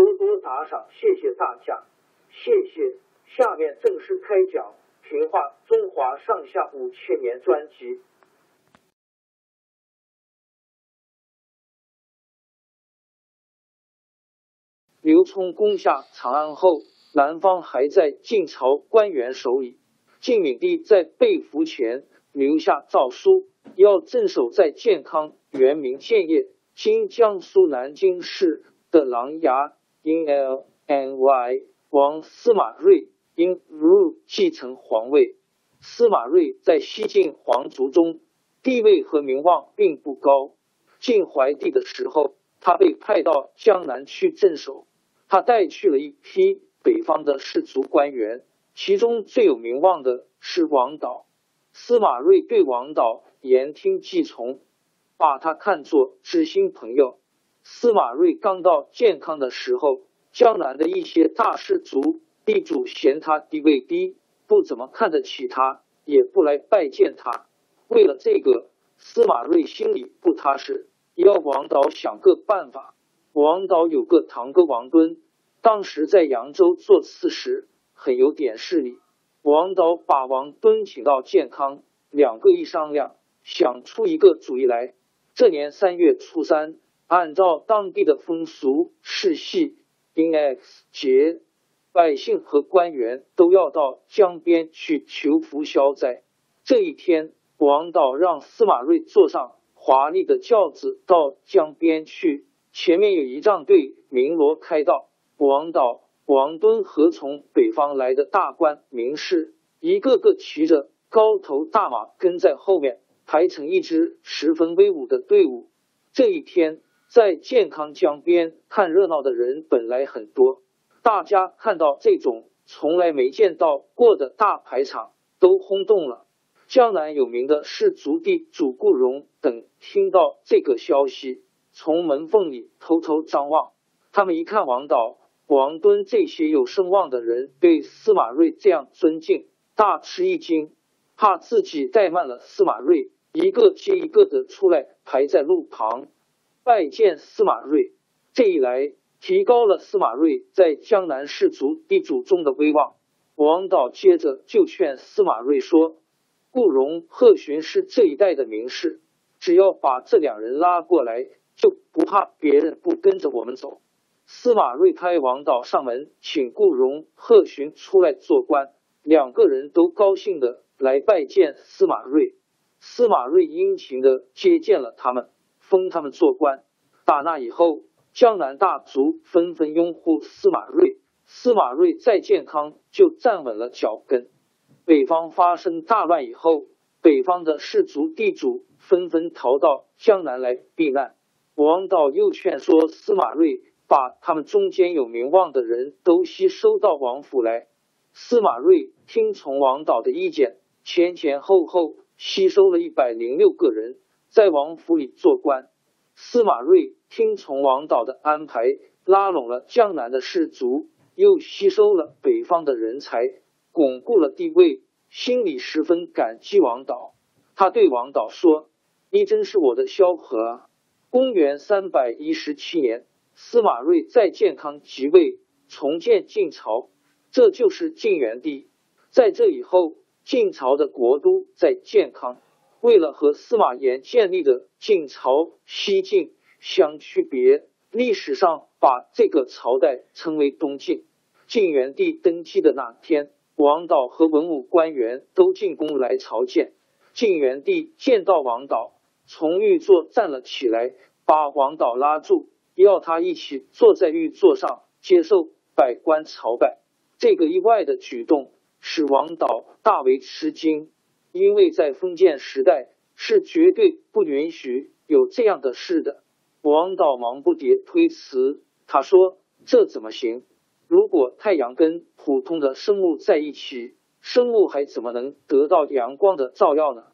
多多打赏，谢谢大家，谢谢。下面正式开讲《评话中华上下五千年》专辑。刘聪攻下长安后，南方还在晋朝官员手里。晋敏帝在被俘前留下诏书，要镇守在建康（原名建业，今江苏南京市）的琅琊。因 L N Y 王司马睿因 Ru 继承皇位。司马睿在西晋皇族中地位和名望并不高。晋怀帝的时候，他被派到江南去镇守。他带去了一批北方的士族官员，其中最有名望的是王导。司马睿对王导言听计从，把他看作知心朋友。司马睿刚到建康的时候，江南的一些大士族地主嫌他地位低，不怎么看得起他，也不来拜见他。为了这个，司马睿心里不踏实，要王导想个办法。王导有个堂哥王敦，当时在扬州做刺史，很有点势力。王导把王敦请到建康，两个一商量，想出一个主意来。这年三月初三。按照当地的风俗世系，in X 节，百姓和官员都要到江边去求福消灾。这一天，王导让司马睿坐上华丽的轿子到江边去，前面有仪仗队鸣锣开道。王导、王敦和从北方来的大官名士，一个个骑着高头大马跟在后面，排成一支十分威武的队伍。这一天。在健康江边看热闹的人本来很多，大家看到这种从来没见到过的大排场，都轰动了。江南有名的士族地主顾荣等听到这个消息，从门缝里偷偷张望。他们一看王导、王敦这些有声望的人对司马睿这样尊敬，大吃一惊，怕自己怠慢了司马睿，一个接一个的出来排在路旁。拜见司马睿，这一来提高了司马睿在江南士族地主中的威望。王导接着就劝司马睿说：“顾荣、贺询是这一代的名士，只要把这两人拉过来，就不怕别人不跟着我们走。”司马睿派王导上门请顾荣、贺询出来做官，两个人都高兴的来拜见司马睿。司马睿殷勤的接见了他们。封他们做官。打那以后，江南大族纷纷拥护司马睿。司马睿在建康就站稳了脚跟。北方发生大乱以后，北方的士族地主纷纷逃到江南来避难。王导又劝说司马睿把他们中间有名望的人都吸收到王府来。司马睿听从王导的意见，前前后后吸收了一百零六个人。在王府里做官，司马睿听从王导的安排，拉拢了江南的士族，又吸收了北方的人才，巩固了地位，心里十分感激王导。他对王导说：“你真是我的萧何啊！”公元三百一十七年，司马睿在建康即位，重建晋朝，这就是晋元帝。在这以后，晋朝的国都在建康。为了和司马炎建立的晋朝西晋相区别，历史上把这个朝代称为东晋。晋元帝登基的那天，王导和文武官员都进宫来朝见。晋元帝见到王导，从御座站了起来，把王导拉住，要他一起坐在御座上接受百官朝拜。这个意外的举动使王导大为吃惊。因为在封建时代是绝对不允许有这样的事的。王导忙不迭推辞，他说：“这怎么行？如果太阳跟普通的生物在一起，生物还怎么能得到阳光的照耀呢？”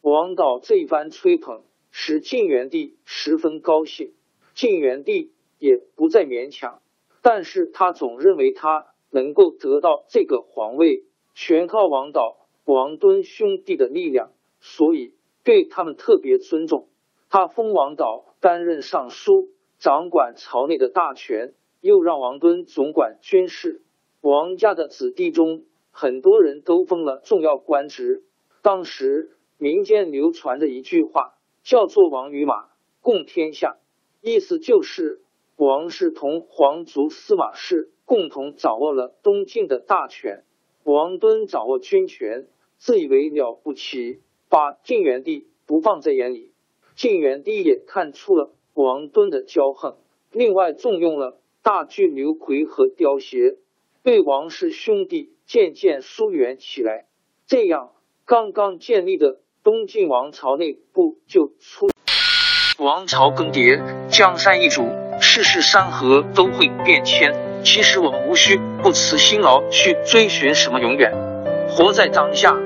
王导这一番吹捧使晋元帝十分高兴，晋元帝也不再勉强，但是他总认为他能够得到这个皇位，全靠王导。王敦兄弟的力量，所以对他们特别尊重。他封王导担任尚书，掌管朝内的大权，又让王敦总管军事。王家的子弟中，很多人都封了重要官职。当时民间流传着一句话，叫做“王与马，共天下”，意思就是王氏同皇族司马氏共同掌握了东晋的大权，王敦掌握军权。自以为了不起，把晋元帝不放在眼里。晋元帝也看出了王敦的骄横，另外重用了大巨刘奎和刁协，对王氏兄弟渐渐疏远起来。这样，刚刚建立的东晋王朝内部就出王朝更迭，江山易主，世事山河都会变迁。其实我们无需不辞辛劳去追寻什么永远，活在当下。